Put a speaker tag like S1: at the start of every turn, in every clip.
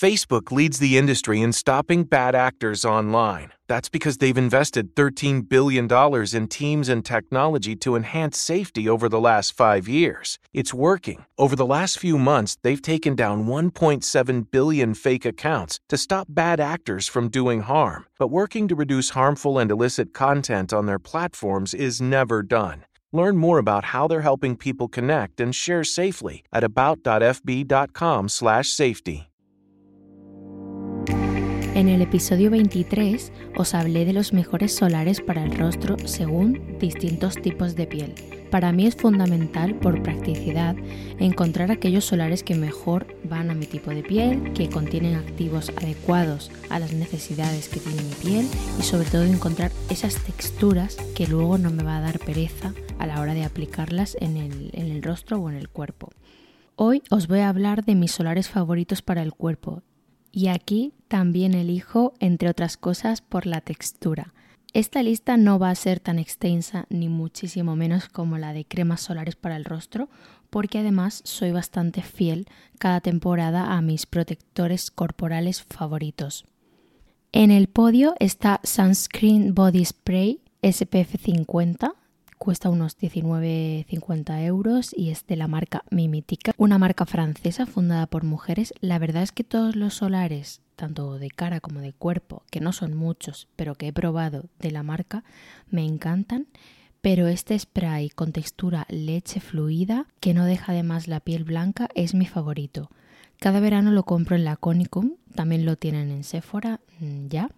S1: Facebook leads the industry in stopping bad actors online. That's because they've invested $13 billion in teams and technology to enhance safety over the last five years. It's working. Over the last few months, they've taken down 1.7 billion fake accounts to stop bad actors from doing harm. But working to reduce harmful and illicit content on their platforms is never done. Learn more about how they're helping people connect and share safely at about.fb.com/safety.
S2: En el episodio 23 os hablé de los mejores solares para el rostro según distintos tipos de piel. Para mí es fundamental, por practicidad, encontrar aquellos solares que mejor van a mi tipo de piel, que contienen activos adecuados a las necesidades que tiene mi piel y sobre todo encontrar esas texturas que luego no me va a dar pereza a la hora de aplicarlas en el, rostro o en el cuerpo. Hoy os voy a hablar de mis solares favoritos para el cuerpo y aquí también elijo, entre otras cosas, por la textura. Esta lista no va a ser tan extensa ni muchísimo menos como la de cremas solares para el rostro, porque además soy bastante fiel cada temporada a mis protectores corporales favoritos. En el podio está Sunscreen Body Spray SPF 50, cuesta unos 19,50 euros y es de la marca Mimitica, una marca francesa fundada por mujeres. La verdad es que todos los solares, tanto de cara como de cuerpo, que no son muchos, pero que he probado de la marca, me encantan. Pero este spray con textura leche fluida, que no deja además la piel blanca, es mi favorito. Cada verano lo compro en la Conicum, también lo tienen en Sephora, mm, ya,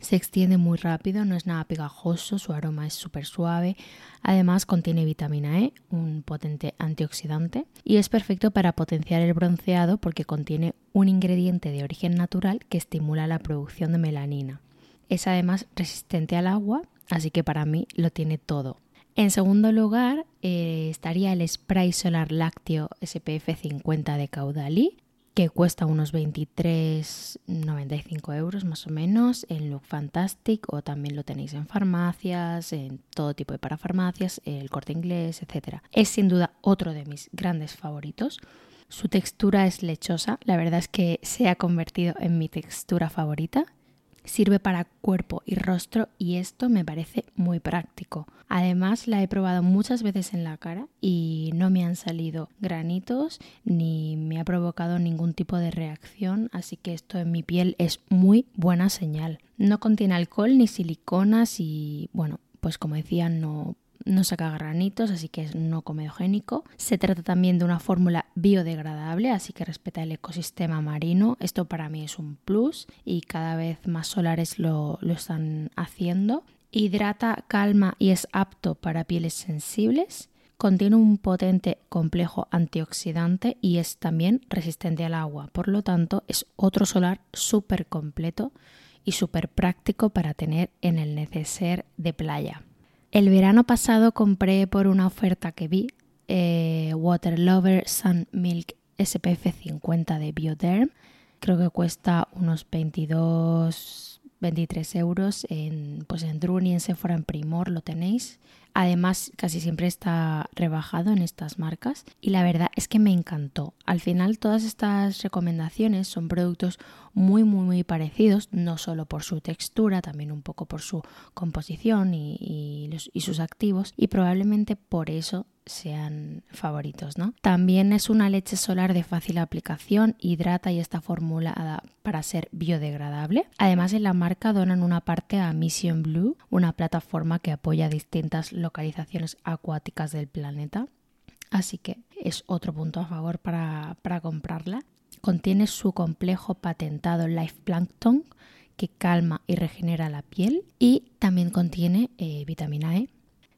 S2: se extiende muy rápido, no es nada pegajoso, su aroma es súper suave. Además contiene vitamina E, un potente antioxidante, y es perfecto para potenciar el bronceado porque contiene un ingrediente de origen natural que estimula la producción de melanina. Es además resistente al agua, así que para mí lo tiene todo. En segundo lugar eh, estaría el spray solar lácteo SPF 50 de Caudalí, que cuesta unos 23,95 euros más o menos en Look Fantastic o también lo tenéis en farmacias, en todo tipo de parafarmacias, el corte inglés, etc. Es sin duda otro de mis grandes favoritos. Su textura es lechosa, la verdad es que se ha convertido en mi textura favorita Sirve para cuerpo y rostro y esto me parece muy práctico. Además la he probado muchas veces en la cara y no me han salido granitos ni me ha provocado ningún tipo de reacción, así que esto en mi piel es muy buena señal. No contiene alcohol ni siliconas y bueno, pues como decía no no saca granitos, así que es no comedogénico. Se trata también de una fórmula biodegradable, así que respeta el ecosistema marino. Esto para mí es un plus y cada vez más solares lo, lo están haciendo. Hidrata, calma y es apto para pieles sensibles. Contiene un potente complejo antioxidante y es también resistente al agua. Por lo tanto, es otro solar súper completo y súper práctico para tener en el neceser de playa. El verano pasado compré por una oferta que vi eh, Water Lover Sun Milk SPF 50 de Bioderm. Creo que cuesta unos 22, 23 euros. En, pues en Druni, en Sephora, en Primor lo tenéis Además, casi siempre está rebajado en estas marcas y la verdad es que me encantó. Al final, todas estas recomendaciones son productos muy, muy, muy parecidos, no solo por su textura, también un poco por su composición y sus activos y probablemente por eso sean favoritos, ¿no? También es una leche solar de fácil aplicación, hidrata y está formulada para ser biodegradable. Además, en la marca donan una parte a Mission Blue, una plataforma que apoya distintas localizaciones acuáticas del planeta. Así que es otro punto a favor para, comprarla. Contiene su complejo patentado Life Plankton que calma y regenera la piel y también contiene eh, vitamina E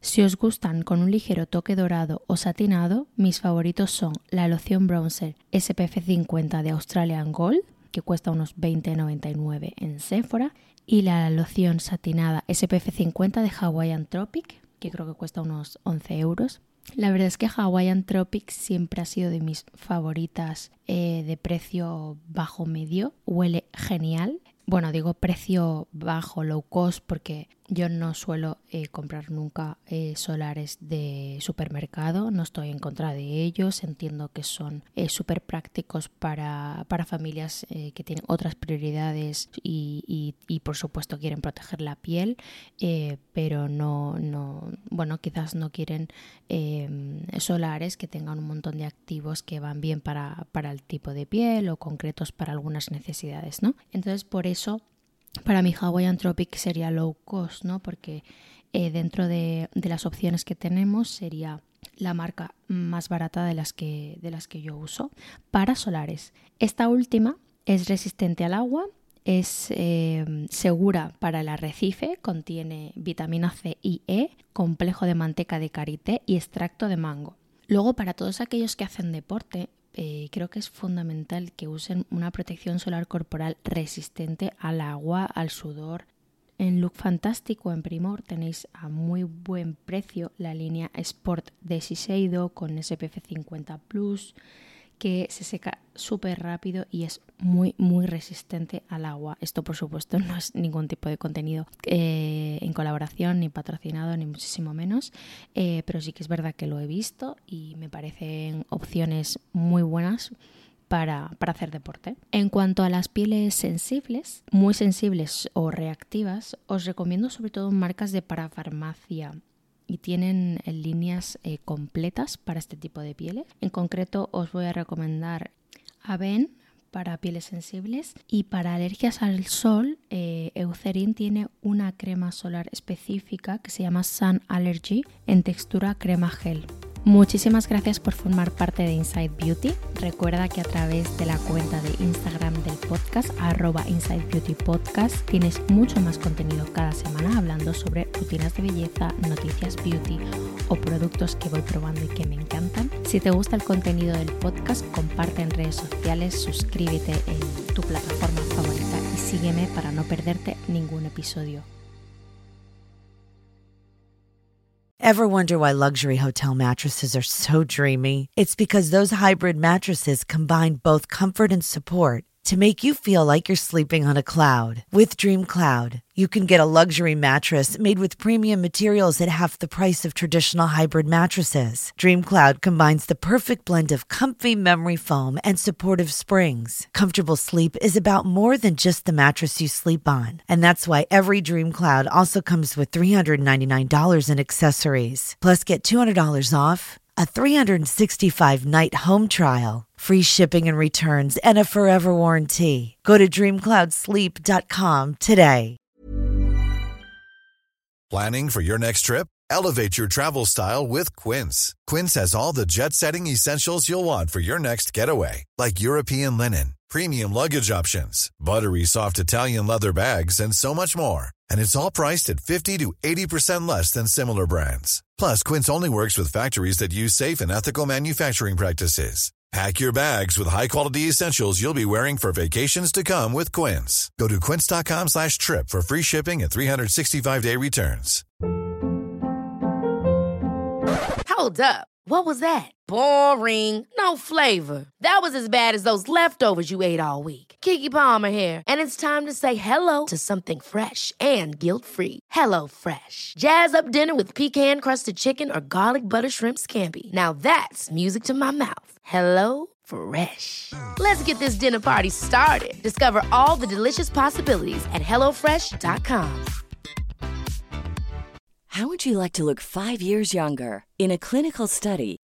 S2: si os gustan con un ligero toque dorado o satinado, mis favoritos son la loción bronzer SPF 50 de Australian Gold, que cuesta unos 20,99 en Sephora, y la loción satinada SPF 50 de Hawaiian Tropic, que creo que cuesta unos 11 euros. La verdad es que Hawaiian Tropic siempre ha sido de mis favoritas eh, de precio bajo medio. Huele genial. Bueno, digo precio bajo, low cost, porque yo no suelo eh, comprar nunca eh, solares de supermercado, no estoy en contra de ellos, entiendo que son eh, súper prácticos para, para familias que tienen otras prioridades y, y, por supuesto quieren proteger la piel, pero no, no, bueno, quizás no quieren solares que tengan un montón de activos que van bien para, para el tipo de piel o concretos para algunas necesidades, ¿no? Entonces por eso para mí Hawaiian Tropic sería low cost, ¿no? Porque eh, dentro de, las opciones que tenemos sería la marca más barata de las que, de las que yo uso para solares. Esta última es resistente al agua, es eh, segura para el arrecife, contiene vitamina C y E, complejo de manteca de karité y extracto de mango. Luego, para todos aquellos que hacen deporte, eh, creo que es fundamental que usen una protección solar corporal resistente al agua, al sudor. En Look Fantástico, en Primor, tenéis a muy buen precio la línea Sport de Shiseido con SPF 50 Plus que se seca súper rápido y es muy muy resistente al agua. Esto por supuesto no es ningún tipo de contenido eh, en colaboración ni patrocinado ni muchísimo menos, eh, pero sí que es verdad que lo he visto y me parecen opciones muy buenas para, para, hacer deporte. En cuanto a las pieles sensibles, muy sensibles o reactivas, os recomiendo sobre todo marcas de parafarmacia y tienen eh, líneas eh, completas para este tipo de pieles. En concreto os voy a recomendar Aven para pieles sensibles y para alergias al sol eh, Eucerin tiene una crema solar específica que se llama Sun Allergy en textura crema gel. Muchísimas gracias por formar parte de Inside Beauty. Recuerda que a través de la cuenta de Instagram del podcast, arroba Inside Beauty Podcast, tienes mucho más contenido cada semana hablando sobre rutinas de belleza, noticias beauty o productos que voy probando y que me encantan. Si te gusta el contenido del podcast, comparte en redes sociales, suscríbete en tu plataforma favorita y sígueme para no perderte ningún episodio.
S3: Ever wonder why luxury hotel mattresses are so dreamy? It's because those hybrid mattresses combine both comfort and support to make you feel like you're sleeping on a cloud. With Dream Cloud, you can get a luxury mattress made with premium materials at half the price of traditional hybrid mattresses. Dream Cloud combines the perfect blend of comfy memory foam and supportive springs. Comfortable sleep is about more than just the mattress you sleep on. And that's why every Dream Cloud also comes with $399 in accessories. Plus, get $200 off a 365 night home trial, free shipping and returns, and a forever warranty. Go to dreamcloudsleep.com today.
S4: Planning for your next trip? Elevate your travel style with Quince. Quince has all the jet setting essentials you'll want for your next getaway, like European linen, premium luggage options, buttery soft Italian leather bags, and so much more. And it's all priced at 50 to 80% less than similar brands. Plus, Quince only works with factories that use safe and ethical manufacturing practices. Pack your bags with high-quality essentials you'll be wearing for vacations to come with Quince. Go to quince.com slash trip for free shipping and 365-day returns.
S5: Hold up. What was that? Boring. No flavor. That was as bad as those leftovers you ate all week. Kiki Palmer here, and it's time to say hello to something fresh and guilt-free. Hello Fresh. Jazz up dinner with pecan-crusted chicken or garlic butter shrimp scampi. Now that's music to my mouth. Hello Fresh. Let's get this dinner party started. Discover all the delicious possibilities at hellofresh.com.
S6: How would you like to look five years younger? In a clinical study,